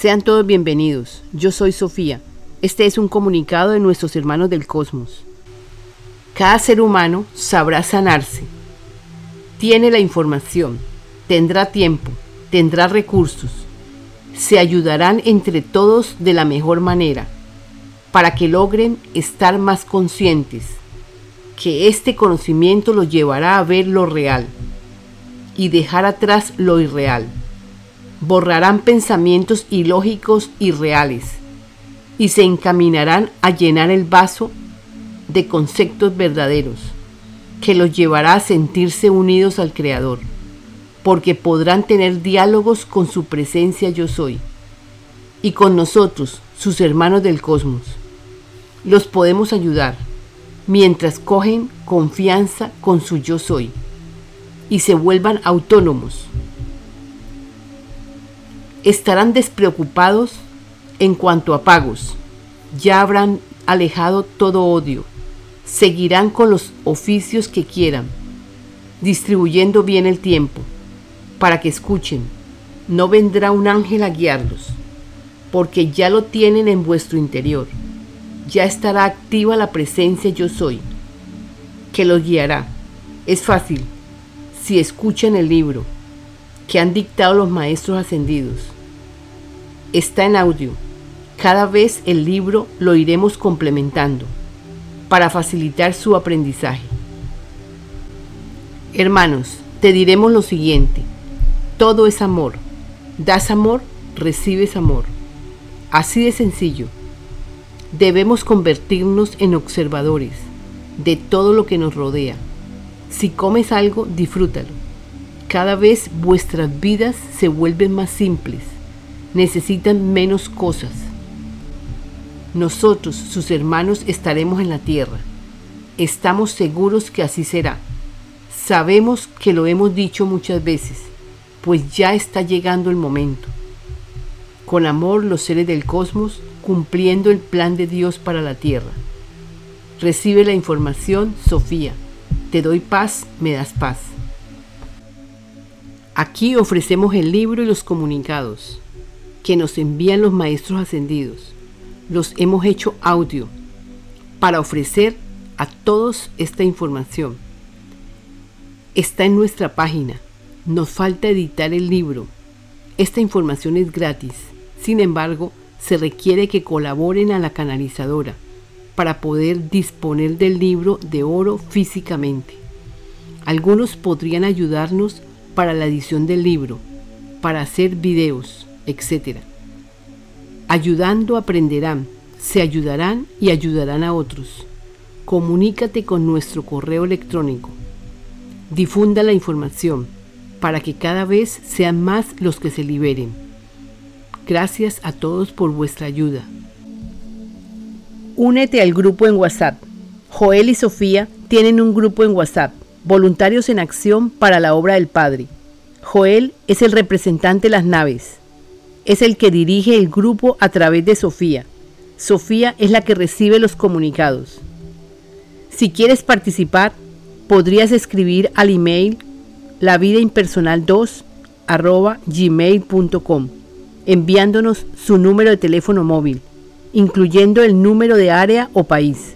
Sean todos bienvenidos. Yo soy Sofía. Este es un comunicado de nuestros hermanos del cosmos. Cada ser humano sabrá sanarse. Tiene la información, tendrá tiempo, tendrá recursos. Se ayudarán entre todos de la mejor manera para que logren estar más conscientes que este conocimiento los llevará a ver lo real y dejar atrás lo irreal. Borrarán pensamientos ilógicos y reales y se encaminarán a llenar el vaso de conceptos verdaderos que los llevará a sentirse unidos al Creador, porque podrán tener diálogos con su presencia yo soy y con nosotros, sus hermanos del cosmos. Los podemos ayudar mientras cogen confianza con su yo soy y se vuelvan autónomos. Estarán despreocupados en cuanto a pagos. Ya habrán alejado todo odio. Seguirán con los oficios que quieran, distribuyendo bien el tiempo, para que escuchen. No vendrá un ángel a guiarlos, porque ya lo tienen en vuestro interior. Ya estará activa la presencia yo soy, que los guiará. Es fácil, si escuchan el libro que han dictado los maestros ascendidos. Está en audio. Cada vez el libro lo iremos complementando para facilitar su aprendizaje. Hermanos, te diremos lo siguiente. Todo es amor. Das amor, recibes amor. Así de sencillo. Debemos convertirnos en observadores de todo lo que nos rodea si comes algo, disfrútalo. Cada vez vuestras vidas se vuelven más simples, necesitan menos cosas. Nosotros, sus hermanos, estaremos en la tierra. Estamos seguros que así será. Sabemos que lo hemos dicho muchas veces, pues ya está llegando el momento. Con amor los seres del cosmos cumpliendo el plan de Dios para la tierra. Recibe la información, Sofía. Te doy paz, me das paz. Aquí ofrecemos el libro y los comunicados que nos envían los maestros ascendidos. Los hemos hecho audio para ofrecer a todos esta información. Está en nuestra página. Nos falta editar el libro. Esta información es gratis. Sin embargo, se requiere que colaboren a la canalizadora para poder disponer del libro de oro físicamente. Algunos podrían ayudarnos para la edición del libro, para hacer videos, etc. Ayudando aprenderán, se ayudarán y ayudarán a otros. Comunícate con nuestro correo electrónico. Difunda la información para que cada vez sean más los que se liberen. Gracias a todos por vuestra ayuda. Únete al grupo en WhatsApp. Joel y Sofía tienen un grupo en WhatsApp, Voluntarios en Acción para la Obra del Padre. Joel es el representante de las naves. Es el que dirige el grupo a través de Sofía. Sofía es la que recibe los comunicados. Si quieres participar, podrías escribir al email lavidaimpersonal2 gmail.com enviándonos su número de teléfono móvil incluyendo el número de área o país.